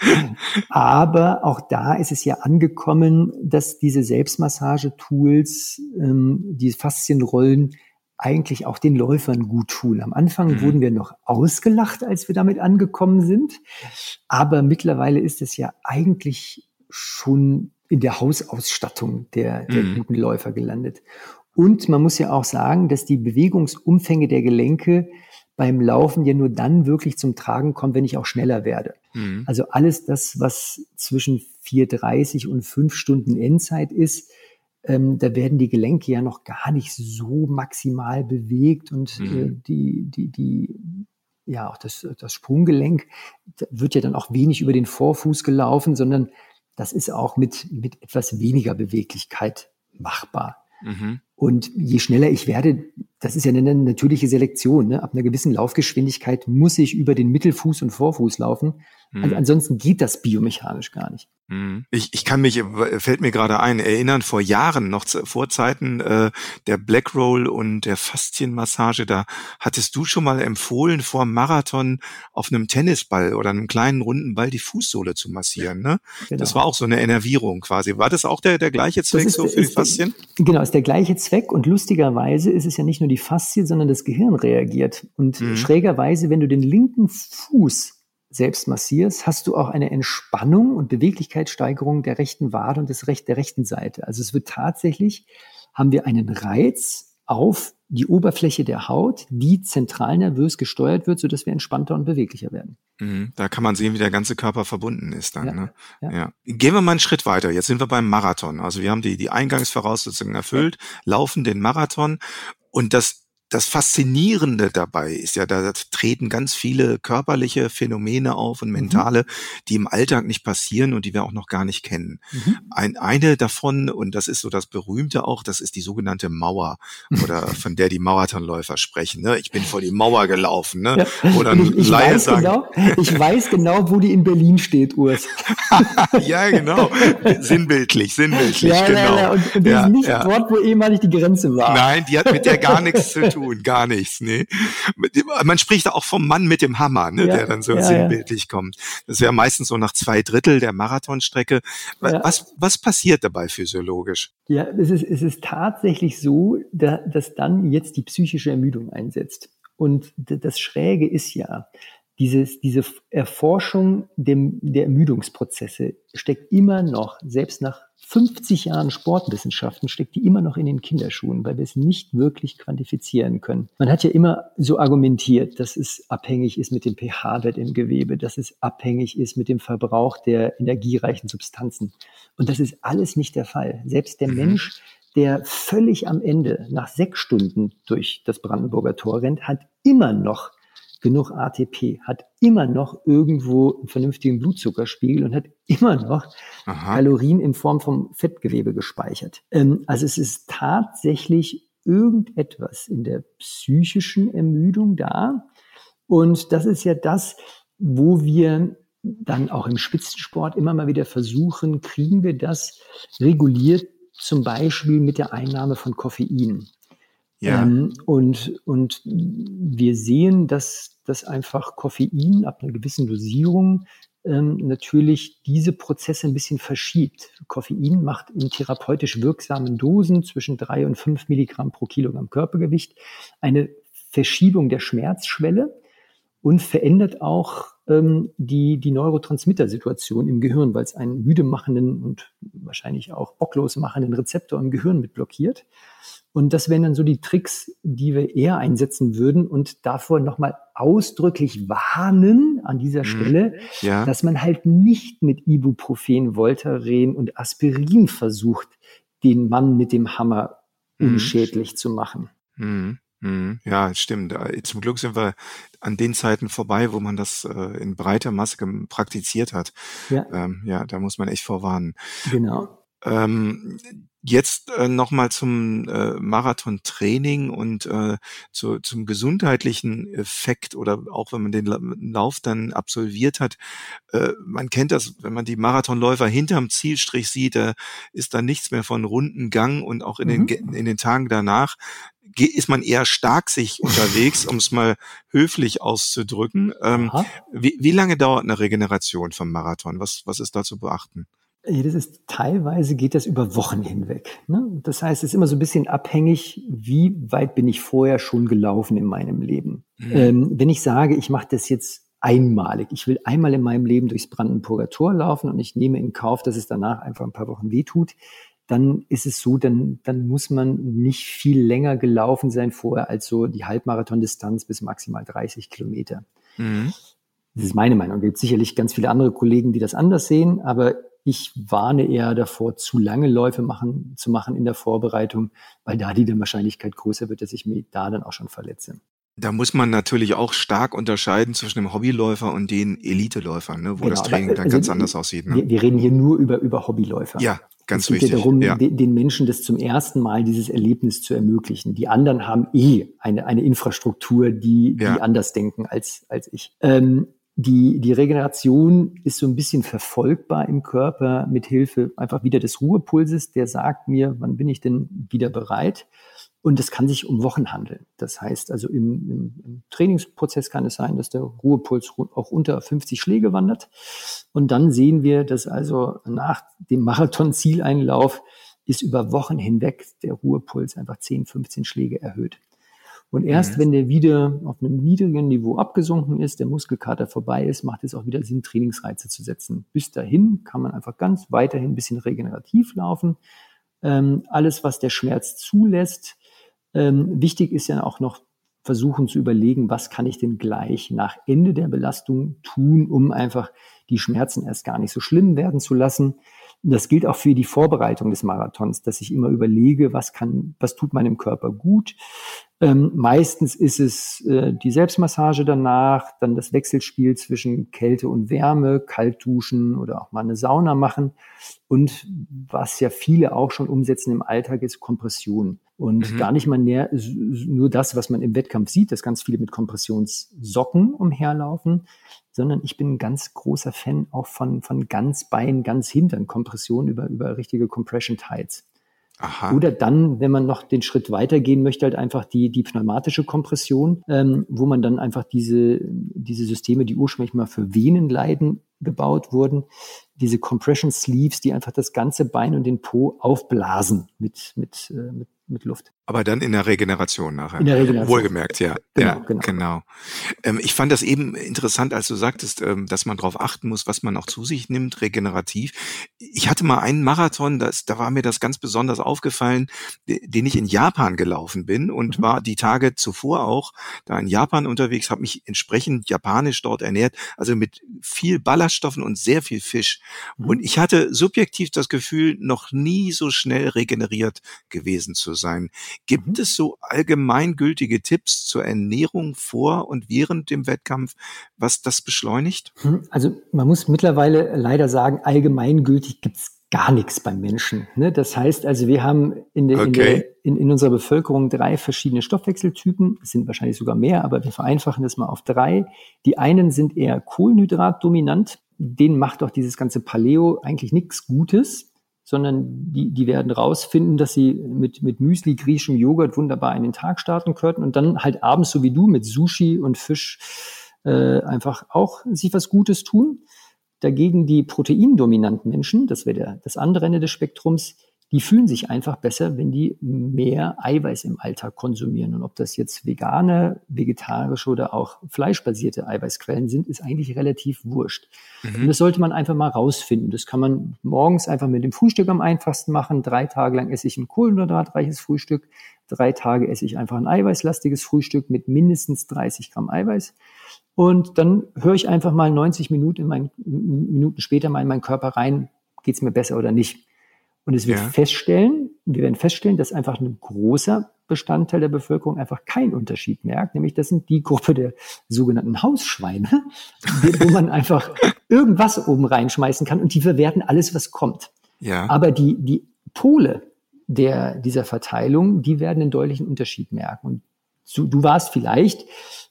[LAUGHS] aber auch da da ist es ja angekommen, dass diese Selbstmassagetools, ähm, die Faszienrollen, eigentlich auch den Läufern gut tun. Am Anfang mhm. wurden wir noch ausgelacht, als wir damit angekommen sind. Aber mittlerweile ist es ja eigentlich schon in der Hausausstattung der, der mhm. guten Läufer gelandet. Und man muss ja auch sagen, dass die Bewegungsumfänge der Gelenke beim Laufen ja nur dann wirklich zum Tragen kommen, wenn ich auch schneller werde. Mhm. Also alles das, was zwischen 4,30 und 5 Stunden Endzeit ist, ähm, da werden die Gelenke ja noch gar nicht so maximal bewegt und äh, mhm. äh, die, die, die, ja, auch das, das Sprunggelenk wird ja dann auch wenig über den Vorfuß gelaufen, sondern das ist auch mit, mit etwas weniger Beweglichkeit machbar. Mhm. Und je schneller ich werde, das ist ja eine natürliche Selektion. Ne? Ab einer gewissen Laufgeschwindigkeit muss ich über den Mittelfuß und Vorfuß laufen. Mhm. Ansonsten geht das biomechanisch gar nicht. Mhm. Ich, ich kann mich, fällt mir gerade ein, erinnern, vor Jahren, noch vor Zeiten äh, der Black Roll und der Faszienmassage, da hattest du schon mal empfohlen, vor dem Marathon auf einem Tennisball oder einem kleinen runden Ball die Fußsohle zu massieren. Ne? Genau. Das war auch so eine Enervierung quasi. War das auch der, der gleiche Zweck ist, so für die Faszien? genau, ist der gleiche Zweck und lustigerweise ist es ja nicht nur die Faszie, sondern das Gehirn reagiert. Und mhm. schrägerweise, wenn du den linken Fuß selbst massierst, hast du auch eine Entspannung und Beweglichkeitssteigerung der rechten Wade und des Recht, der rechten Seite. Also es wird tatsächlich, haben wir einen Reiz auf die Oberfläche der Haut, die zentral nervös gesteuert wird, sodass wir entspannter und beweglicher werden. Mhm, da kann man sehen, wie der ganze Körper verbunden ist dann. Ja, ne? ja. ja. Gehen wir mal einen Schritt weiter. Jetzt sind wir beim Marathon. Also wir haben die, die Eingangsvoraussetzungen erfüllt, laufen den Marathon und das das Faszinierende dabei ist ja, da treten ganz viele körperliche Phänomene auf und mhm. mentale, mhm. die im Alltag nicht passieren und die wir auch noch gar nicht kennen. Mhm. Ein, eine davon, und das ist so das Berühmte auch, das ist die sogenannte Mauer oder [LAUGHS] von der die Marathonläufer sprechen. Ne? Ich bin vor die Mauer gelaufen. Ne? Ja. Oder ich, ich, weiß sagen, genau, ich weiß genau, wo die in Berlin steht, Urs. [LAUGHS] ja, genau. Sinnbildlich, sinnbildlich, ja, genau. Ja, ja. Und, und ist nicht dort, wo ehemalig die Grenze war. Nein, die hat mit der gar nichts zu tun tun, gar nichts. Nee. Man spricht da auch vom Mann mit dem Hammer, ne, ja, der dann so ja, sinnbildlich ja. kommt. Das ja meistens so nach zwei Drittel der Marathonstrecke. Was, was passiert dabei physiologisch? Ja, es ist, es ist tatsächlich so, dass dann jetzt die psychische Ermüdung einsetzt. Und das Schräge ist ja, dieses, diese Erforschung dem, der Ermüdungsprozesse steckt immer noch, selbst nach 50 Jahren Sportwissenschaften, steckt die immer noch in den Kinderschuhen, weil wir es nicht wirklich quantifizieren können. Man hat ja immer so argumentiert, dass es abhängig ist mit dem pH-Wert im Gewebe, dass es abhängig ist mit dem Verbrauch der energiereichen Substanzen. Und das ist alles nicht der Fall. Selbst der mhm. Mensch, der völlig am Ende nach sechs Stunden durch das Brandenburger Tor rennt, hat immer noch genug ATP, hat immer noch irgendwo einen vernünftigen Blutzuckerspiegel und hat immer noch Aha. Kalorien in Form von Fettgewebe gespeichert. Ähm, also es ist tatsächlich irgendetwas in der psychischen Ermüdung da. Und das ist ja das, wo wir dann auch im Spitzensport immer mal wieder versuchen, kriegen wir das reguliert, zum Beispiel mit der Einnahme von Koffein. Ja. Ähm, und, und wir sehen, dass, dass einfach Koffein ab einer gewissen Dosierung ähm, natürlich diese Prozesse ein bisschen verschiebt. Koffein macht in therapeutisch wirksamen Dosen zwischen drei und fünf Milligramm pro Kilogramm Körpergewicht eine Verschiebung der Schmerzschwelle und verändert auch ähm, die, die Neurotransmitter-Situation im Gehirn, weil es einen müde machenden und wahrscheinlich auch bocklos machenden Rezeptor im Gehirn mit blockiert. Und das wären dann so die Tricks, die wir eher einsetzen würden und davor nochmal ausdrücklich warnen an dieser mhm. Stelle, ja. dass man halt nicht mit Ibuprofen, Voltaren und Aspirin versucht, den Mann mit dem Hammer mhm. unschädlich mhm. zu machen. Mhm. Mhm. Ja, stimmt. Äh, zum Glück sind wir an den Zeiten vorbei, wo man das äh, in breiter Masse praktiziert hat. Ja. Ähm, ja, da muss man echt vorwarnen. Genau. Ähm, Jetzt äh, nochmal zum äh, Marathon-Training und äh, zu, zum gesundheitlichen Effekt oder auch wenn man den Lauf dann absolviert hat. Äh, man kennt das, wenn man die Marathonläufer hinterm Zielstrich sieht, da ist da nichts mehr von runden Gang und auch in, mhm. den, in den Tagen danach ist man eher stark sich [LAUGHS] unterwegs, um es mal höflich auszudrücken. Ähm, wie, wie lange dauert eine Regeneration vom Marathon? Was, was ist da zu beachten? Das ist teilweise geht das über Wochen hinweg. Ne? Das heißt, es ist immer so ein bisschen abhängig, wie weit bin ich vorher schon gelaufen in meinem Leben. Mhm. Ähm, wenn ich sage, ich mache das jetzt einmalig, ich will einmal in meinem Leben durchs Brandenburger Tor laufen und ich nehme in Kauf, dass es danach einfach ein paar Wochen wehtut, dann ist es so, dann, dann muss man nicht viel länger gelaufen sein vorher als so die Halbmarathon-Distanz bis maximal 30 Kilometer. Mhm. Das ist meine Meinung. Es gibt sicherlich ganz viele andere Kollegen, die das anders sehen, aber ich warne eher davor, zu lange Läufe machen, zu machen in der Vorbereitung, weil da die dann Wahrscheinlichkeit größer wird, dass ich mich da dann auch schon verletze. Da muss man natürlich auch stark unterscheiden zwischen dem Hobbyläufer und den Eliteläufern, ne, wo genau, das Training dann also, ganz anders aussieht. Ne? Wir, wir, reden hier nur über, über Hobbyläufer. Ja, ganz es geht wichtig. Ja darum, ja. den Menschen das zum ersten Mal dieses Erlebnis zu ermöglichen. Die anderen haben eh eine, eine Infrastruktur, die, die ja. anders denken als, als ich. Ähm, die, die Regeneration ist so ein bisschen verfolgbar im Körper mit Hilfe einfach wieder des Ruhepulses, der sagt mir, wann bin ich denn wieder bereit? Und es kann sich um Wochen handeln. Das heißt also im, im, im Trainingsprozess kann es sein, dass der Ruhepuls auch unter 50 Schläge wandert. Und dann sehen wir, dass also nach dem Marathon-Zieleinlauf ist über Wochen hinweg der Ruhepuls einfach 10, 15 Schläge erhöht. Und erst mhm. wenn der wieder auf einem niedrigen Niveau abgesunken ist, der Muskelkater vorbei ist, macht es auch wieder Sinn, Trainingsreize zu setzen. Bis dahin kann man einfach ganz weiterhin ein bisschen regenerativ laufen. Ähm, alles, was der Schmerz zulässt. Ähm, wichtig ist ja auch noch versuchen zu überlegen, was kann ich denn gleich nach Ende der Belastung tun, um einfach die Schmerzen erst gar nicht so schlimm werden zu lassen. Das gilt auch für die Vorbereitung des Marathons, dass ich immer überlege, was kann, was tut meinem Körper gut. Ähm, meistens ist es äh, die Selbstmassage danach, dann das Wechselspiel zwischen Kälte und Wärme, kalt duschen oder auch mal eine Sauna machen. Und was ja viele auch schon umsetzen im Alltag, ist Kompression. Und mhm. gar nicht mal näher, nur das, was man im Wettkampf sieht, dass ganz viele mit Kompressionssocken umherlaufen, sondern ich bin ein ganz großer Fan auch von, von ganz Bein, ganz Hintern Kompression über, über richtige Compression Tights. Aha. Oder dann, wenn man noch den Schritt weitergehen möchte, halt einfach die, die pneumatische Kompression, ähm, wo man dann einfach diese, diese Systeme, die ursprünglich mal für Venenleiden gebaut wurden, diese Compression Sleeves, die einfach das ganze Bein und den Po aufblasen mit, mit, äh, mit, mit Luft. Aber dann in der Regeneration nachher. In der Regeneration. Wohlgemerkt, ja. Genau, ja, genau. genau. Ähm, ich fand das eben interessant, als du sagtest, ähm, dass man darauf achten muss, was man auch zu sich nimmt, regenerativ. Ich hatte mal einen Marathon, das, da war mir das ganz besonders aufgefallen, den ich in Japan gelaufen bin und mhm. war die Tage zuvor auch da in Japan unterwegs, habe mich entsprechend japanisch dort ernährt, also mit viel Ballaststoffen und sehr viel Fisch. Und ich hatte subjektiv das Gefühl, noch nie so schnell regeneriert gewesen zu sein. Gibt mhm. es so allgemeingültige Tipps zur Ernährung vor und während dem Wettkampf, was das beschleunigt? Hm, also man muss mittlerweile leider sagen, allgemeingültig gibt es gar nichts beim Menschen. Ne? Das heißt also, wir haben in, der, okay. in, der, in, in, unserer Bevölkerung drei verschiedene Stoffwechseltypen. Es sind wahrscheinlich sogar mehr, aber wir vereinfachen das mal auf drei. Die einen sind eher kohlenhydratdominant. Denen macht doch dieses ganze Paleo eigentlich nichts Gutes sondern die, die werden rausfinden, dass sie mit, mit Müsli, griechischem Joghurt wunderbar in den Tag starten könnten und dann halt abends so wie du mit Sushi und Fisch äh, einfach auch sich was Gutes tun. Dagegen die proteindominanten Menschen, das wäre das andere Ende des Spektrums, die fühlen sich einfach besser, wenn die mehr Eiweiß im Alltag konsumieren. Und ob das jetzt vegane, vegetarische oder auch fleischbasierte Eiweißquellen sind, ist eigentlich relativ wurscht. Mhm. Und das sollte man einfach mal rausfinden. Das kann man morgens einfach mit dem Frühstück am einfachsten machen. Drei Tage lang esse ich ein kohlenhydratreiches Frühstück. Drei Tage esse ich einfach ein eiweißlastiges Frühstück mit mindestens 30 Gramm Eiweiß. Und dann höre ich einfach mal 90 Minuten, in mein, Minuten später mal in meinen Körper rein, geht's mir besser oder nicht. Und es wird ja. feststellen, wir werden feststellen, dass einfach ein großer Bestandteil der Bevölkerung einfach keinen Unterschied merkt, nämlich das sind die Gruppe der sogenannten Hausschweine, wo man einfach [LAUGHS] irgendwas oben reinschmeißen kann und die verwerten alles, was kommt. Ja. Aber die, die Pole der, dieser Verteilung, die werden einen deutlichen Unterschied merken. Und du, du warst vielleicht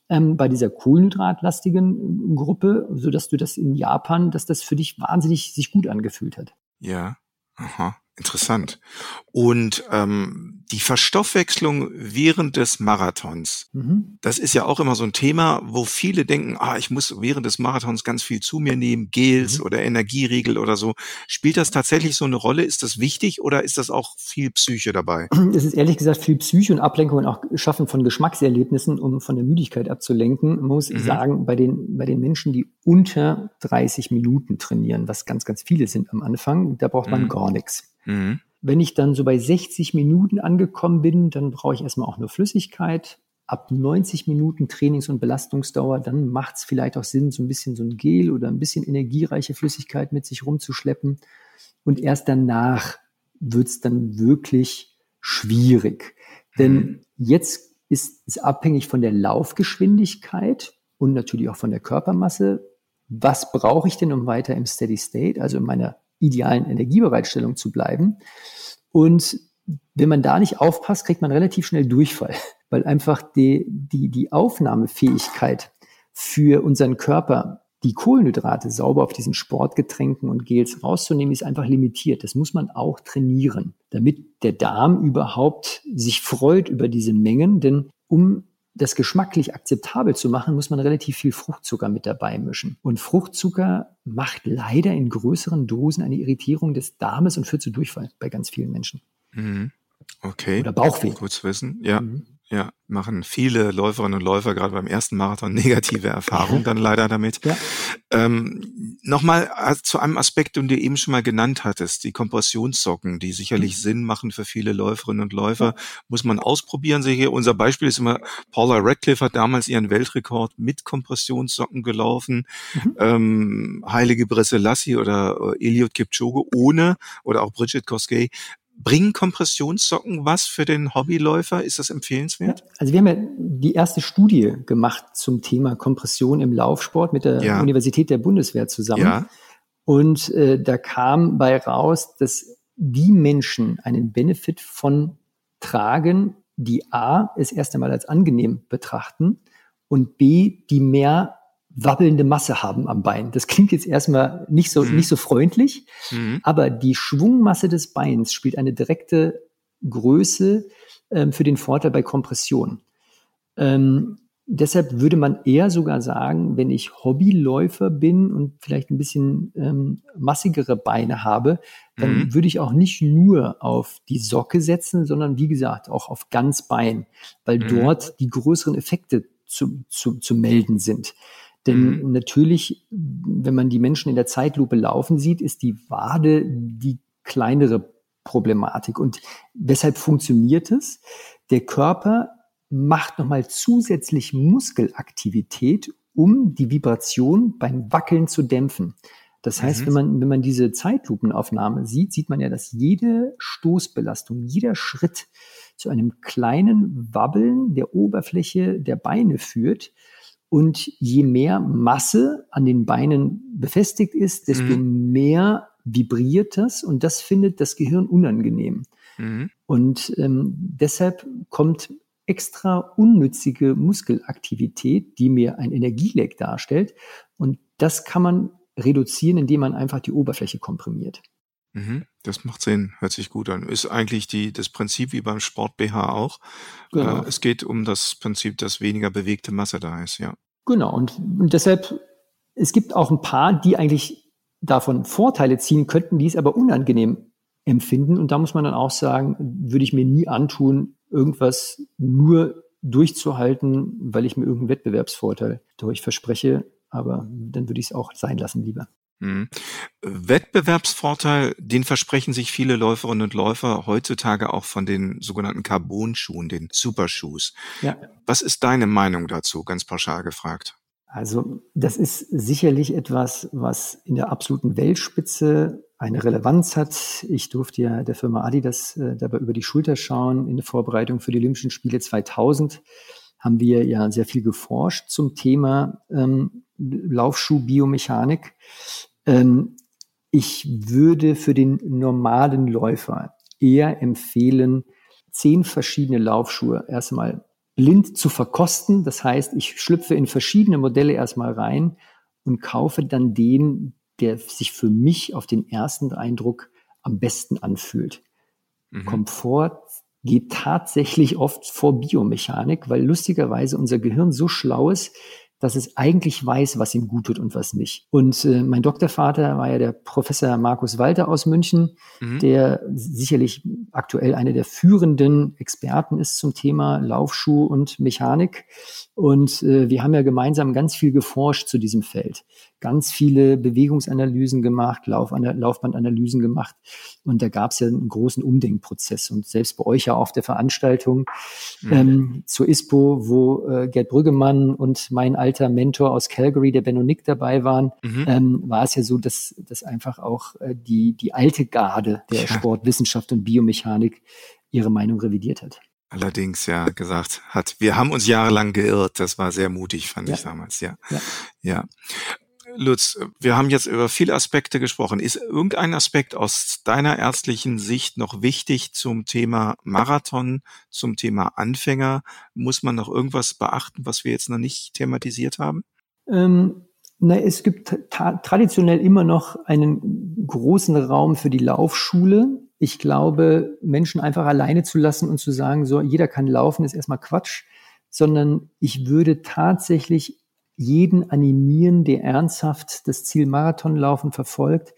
ähm, bei dieser kohlenhydratlastigen Gruppe, so dass du das in Japan, dass das für dich wahnsinnig sich gut angefühlt hat. Ja. Aha. Interessant. Und ähm, die Verstoffwechslung während des Marathons, mhm. das ist ja auch immer so ein Thema, wo viele denken, ah, ich muss während des Marathons ganz viel zu mir nehmen, Gels mhm. oder Energieriegel oder so. Spielt das tatsächlich so eine Rolle? Ist das wichtig oder ist das auch viel Psyche dabei? Es ist ehrlich gesagt viel Psyche und Ablenkung und auch Schaffen von Geschmackserlebnissen, um von der Müdigkeit abzulenken. Man muss mhm. sagen, bei den, bei den Menschen, die unter 30 Minuten trainieren, was ganz, ganz viele sind am Anfang, da braucht man mhm. gar nichts. Mhm. Wenn ich dann so bei 60 Minuten angekommen bin, dann brauche ich erstmal auch nur Flüssigkeit. Ab 90 Minuten Trainings- und Belastungsdauer, dann macht es vielleicht auch Sinn, so ein bisschen so ein Gel oder ein bisschen energiereiche Flüssigkeit mit sich rumzuschleppen. Und erst danach wird es dann wirklich schwierig. Denn mhm. jetzt ist es abhängig von der Laufgeschwindigkeit und natürlich auch von der Körpermasse. Was brauche ich denn, um weiter im Steady State, also in meiner idealen Energiebereitstellung zu bleiben. Und wenn man da nicht aufpasst, kriegt man relativ schnell Durchfall, [LAUGHS] weil einfach die, die, die Aufnahmefähigkeit für unseren Körper, die Kohlenhydrate sauber auf diesen Sportgetränken und Gels rauszunehmen, ist einfach limitiert. Das muss man auch trainieren, damit der Darm überhaupt sich freut über diese Mengen. Denn um das geschmacklich akzeptabel zu machen, muss man relativ viel Fruchtzucker mit dabei mischen. Und Fruchtzucker macht leider in größeren Dosen eine Irritierung des Darmes und führt zu Durchfall bei ganz vielen Menschen. Mhm. Okay. Oder Bauchweh. Zu wissen, ja. Mhm. Ja, machen viele Läuferinnen und Läufer gerade beim ersten Marathon negative Erfahrungen dann leider damit. Ja. Ähm, Nochmal äh, zu einem Aspekt, den du eben schon mal genannt hattest, die Kompressionssocken, die sicherlich mhm. Sinn machen für viele Läuferinnen und Läufer, ja. muss man ausprobieren. Sicher. Unser Beispiel ist immer, Paula Radcliffe hat damals ihren Weltrekord mit Kompressionssocken gelaufen. Mhm. Ähm, Heilige Lassi oder äh, Eliot Kipchoge ohne oder auch Bridget Koskey Bringen Kompressionssocken was für den Hobbyläufer? Ist das empfehlenswert? Ja, also wir haben ja die erste Studie gemacht zum Thema Kompression im Laufsport mit der ja. Universität der Bundeswehr zusammen. Ja. Und äh, da kam bei raus, dass die Menschen einen Benefit von tragen, die A, es erst einmal als angenehm betrachten und B, die mehr wabbelnde Masse haben am Bein. Das klingt jetzt erstmal nicht so, mhm. nicht so freundlich, mhm. aber die Schwungmasse des Beins spielt eine direkte Größe ähm, für den Vorteil bei Kompression. Ähm, deshalb würde man eher sogar sagen, wenn ich Hobbyläufer bin und vielleicht ein bisschen ähm, massigere Beine habe, dann mhm. würde ich auch nicht nur auf die Socke setzen, sondern wie gesagt auch auf Ganzbein, weil mhm. dort die größeren Effekte zu, zu, zu melden sind. Denn mhm. natürlich, wenn man die Menschen in der Zeitlupe laufen sieht, ist die Wade die kleinere Problematik. Und weshalb funktioniert es? Der Körper macht nochmal zusätzlich Muskelaktivität, um die Vibration beim Wackeln zu dämpfen. Das heißt, mhm. wenn man, wenn man diese Zeitlupenaufnahme sieht, sieht man ja, dass jede Stoßbelastung, jeder Schritt zu einem kleinen Wabbeln der Oberfläche der Beine führt. Und je mehr Masse an den Beinen befestigt ist, desto mhm. mehr vibriert das und das findet das Gehirn unangenehm. Mhm. Und ähm, deshalb kommt extra unnützige Muskelaktivität, die mir ein Energieleck darstellt. Und das kann man reduzieren, indem man einfach die Oberfläche komprimiert. Mhm, das macht Sinn, hört sich gut an. Ist eigentlich die, das Prinzip wie beim Sport BH auch. Genau. Äh, es geht um das Prinzip, dass weniger bewegte Masse da ist, ja. Genau, und, und deshalb, es gibt auch ein paar, die eigentlich davon Vorteile ziehen könnten, die es aber unangenehm empfinden. Und da muss man dann auch sagen, würde ich mir nie antun, irgendwas nur durchzuhalten, weil ich mir irgendeinen Wettbewerbsvorteil dadurch verspreche. Aber dann würde ich es auch sein lassen lieber. Mhm. Wettbewerbsvorteil, den versprechen sich viele Läuferinnen und Läufer heutzutage auch von den sogenannten Carbon-Schuhen, den Superschuhs. Ja. Was ist deine Meinung dazu, ganz pauschal gefragt? Also das ist sicherlich etwas, was in der absoluten Weltspitze eine Relevanz hat. Ich durfte ja der Firma Adidas äh, dabei über die Schulter schauen. In der Vorbereitung für die Olympischen Spiele 2000 haben wir ja sehr viel geforscht zum Thema ähm, Laufschuh-Biomechanik. Ähm, ich würde für den normalen Läufer eher empfehlen, zehn verschiedene Laufschuhe erstmal blind zu verkosten. Das heißt, ich schlüpfe in verschiedene Modelle erstmal rein und kaufe dann den, der sich für mich auf den ersten Eindruck am besten anfühlt. Mhm. Komfort geht tatsächlich oft vor Biomechanik, weil lustigerweise unser Gehirn so schlau ist, dass es eigentlich weiß, was ihm gut tut und was nicht. Und äh, mein Doktorvater war ja der Professor Markus Walter aus München, mhm. der sicherlich aktuell einer der führenden Experten ist zum Thema Laufschuh und Mechanik. Und äh, wir haben ja gemeinsam ganz viel geforscht zu diesem Feld, ganz viele Bewegungsanalysen gemacht, Lauf Laufbandanalysen gemacht. Und da gab es ja einen großen Umdenkprozess. Und selbst bei euch ja auf der Veranstaltung mhm. ähm, zur ISPO, wo äh, Gerd Brüggemann und mein alter Mentor aus Calgary, der Benno Nick, dabei waren, mhm. ähm, war es ja so, dass, dass einfach auch äh, die, die alte Garde der ja. Sportwissenschaft und Biomechanik ihre Meinung revidiert hat. Allerdings ja gesagt hat, wir haben uns jahrelang geirrt. Das war sehr mutig, fand ja. ich damals, ja. ja. ja. Lutz, wir haben jetzt über viele Aspekte gesprochen. Ist irgendein Aspekt aus deiner ärztlichen Sicht noch wichtig zum Thema Marathon, zum Thema Anfänger? Muss man noch irgendwas beachten, was wir jetzt noch nicht thematisiert haben? Ähm, na, es gibt traditionell immer noch einen großen Raum für die Laufschule. Ich glaube, Menschen einfach alleine zu lassen und zu sagen, so, jeder kann laufen, ist erstmal Quatsch, sondern ich würde tatsächlich jeden animieren, der ernsthaft das Ziel Marathonlaufen verfolgt,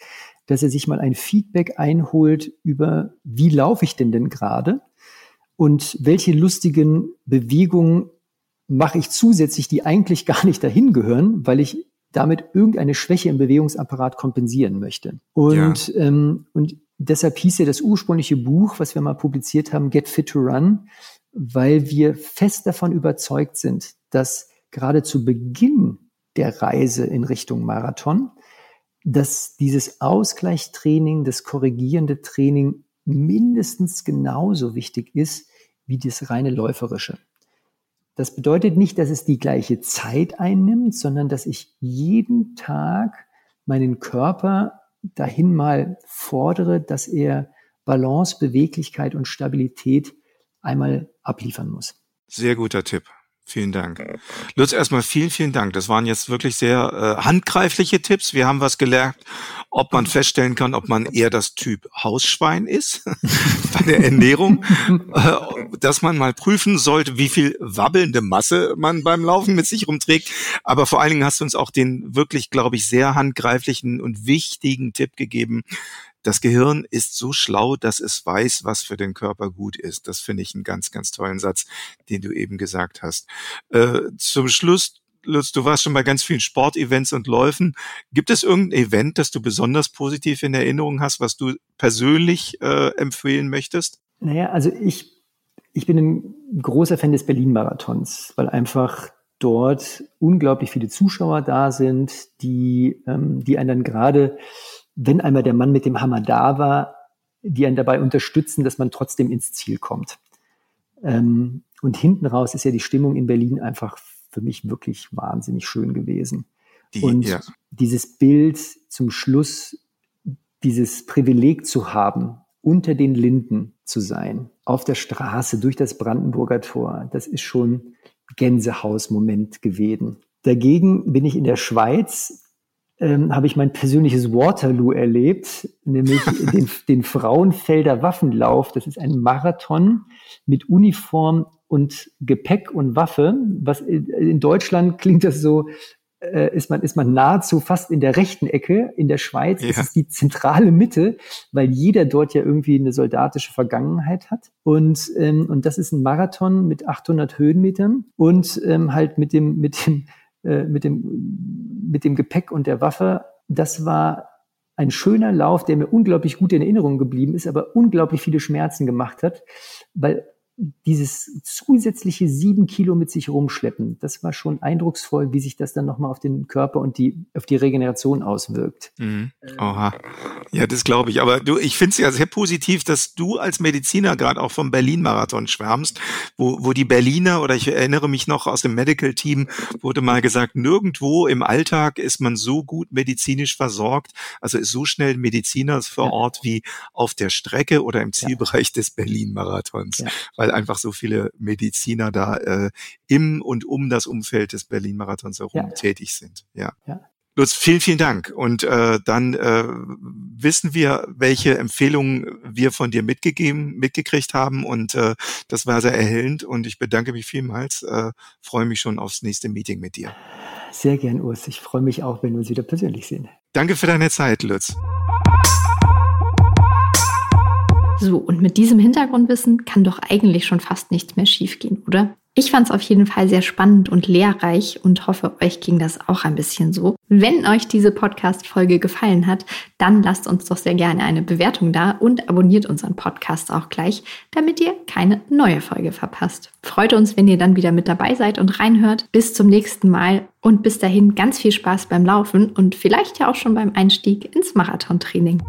dass er sich mal ein Feedback einholt über, wie laufe ich denn denn gerade und welche lustigen Bewegungen mache ich zusätzlich, die eigentlich gar nicht dahin gehören, weil ich damit irgendeine Schwäche im Bewegungsapparat kompensieren möchte. Und, ja. ähm, und deshalb hieß ja das ursprüngliche Buch, was wir mal publiziert haben, Get Fit to Run, weil wir fest davon überzeugt sind, dass gerade zu Beginn der Reise in Richtung Marathon, dass dieses Ausgleichstraining, das korrigierende Training mindestens genauso wichtig ist wie das reine läuferische. Das bedeutet nicht, dass es die gleiche Zeit einnimmt, sondern dass ich jeden Tag meinen Körper dahin mal fordere, dass er Balance, Beweglichkeit und Stabilität einmal abliefern muss. Sehr guter Tipp Vielen Dank. Lutz, erstmal vielen, vielen Dank. Das waren jetzt wirklich sehr äh, handgreifliche Tipps. Wir haben was gelernt, ob man feststellen kann, ob man eher das Typ Hausschwein ist [LAUGHS] bei der Ernährung, äh, dass man mal prüfen sollte, wie viel wabbelnde Masse man beim Laufen mit sich rumträgt. Aber vor allen Dingen hast du uns auch den wirklich, glaube ich, sehr handgreiflichen und wichtigen Tipp gegeben, das Gehirn ist so schlau, dass es weiß, was für den Körper gut ist. Das finde ich einen ganz, ganz tollen Satz, den du eben gesagt hast. Äh, zum Schluss Lutz, du warst schon bei ganz vielen Sportevents und Läufen. Gibt es irgendein Event, das du besonders positiv in Erinnerung hast, was du persönlich äh, empfehlen möchtest? Naja, also ich, ich bin ein großer Fan des Berlin-Marathons, weil einfach dort unglaublich viele Zuschauer da sind, die, ähm, die einen dann gerade wenn einmal der Mann mit dem Hammer da war, die einen dabei unterstützen, dass man trotzdem ins Ziel kommt. Ähm, und hinten raus ist ja die Stimmung in Berlin einfach für mich wirklich wahnsinnig schön gewesen. Die, und ja. dieses Bild zum Schluss, dieses Privileg zu haben, unter den Linden zu sein, auf der Straße durch das Brandenburger Tor, das ist schon Gänsehausmoment gewesen. Dagegen bin ich in der Schweiz ähm, habe ich mein persönliches Waterloo erlebt, nämlich [LAUGHS] den, den Frauenfelder Waffenlauf. Das ist ein Marathon mit Uniform und Gepäck und Waffe. Was in Deutschland klingt das so, äh, ist man, ist man nahezu fast in der rechten Ecke. In der Schweiz ja. ist es die zentrale Mitte, weil jeder dort ja irgendwie eine soldatische Vergangenheit hat. Und, ähm, und das ist ein Marathon mit 800 Höhenmetern und ähm, halt mit dem, mit dem äh, mit, dem, mit dem Gepäck und der Waffe. Das war ein schöner Lauf, der mir unglaublich gut in Erinnerung geblieben ist, aber unglaublich viele Schmerzen gemacht hat, weil dieses zusätzliche sieben Kilo mit sich rumschleppen, das war schon eindrucksvoll, wie sich das dann nochmal auf den Körper und die, auf die Regeneration auswirkt. Mhm. Oha. Ja, das glaube ich. Aber du, ich finde es ja sehr positiv, dass du als Mediziner gerade auch vom Berlin-Marathon schwärmst, wo, wo die Berliner, oder ich erinnere mich noch aus dem Medical-Team, wurde mal gesagt, nirgendwo im Alltag ist man so gut medizinisch versorgt, also ist so schnell Mediziner vor ja. Ort wie auf der Strecke oder im Zielbereich ja. des Berlin-Marathons. Ja weil einfach so viele Mediziner da äh, im und um das Umfeld des Berlin-Marathons herum ja. tätig sind. Ja. ja. Lutz, vielen, vielen Dank. Und äh, dann äh, wissen wir, welche Empfehlungen wir von dir mitgegeben, mitgekriegt haben. Und äh, das war sehr erhellend. Und ich bedanke mich vielmals. Äh, freue mich schon aufs nächste Meeting mit dir. Sehr gern, Urs. Ich freue mich auch, wenn wir uns wieder persönlich sehen. Danke für deine Zeit, Lutz. So, und mit diesem Hintergrundwissen kann doch eigentlich schon fast nichts mehr schiefgehen, oder? Ich fand es auf jeden Fall sehr spannend und lehrreich und hoffe, euch ging das auch ein bisschen so. Wenn euch diese Podcast-Folge gefallen hat, dann lasst uns doch sehr gerne eine Bewertung da und abonniert unseren Podcast auch gleich, damit ihr keine neue Folge verpasst. Freut uns, wenn ihr dann wieder mit dabei seid und reinhört. Bis zum nächsten Mal und bis dahin ganz viel Spaß beim Laufen und vielleicht ja auch schon beim Einstieg ins Marathontraining.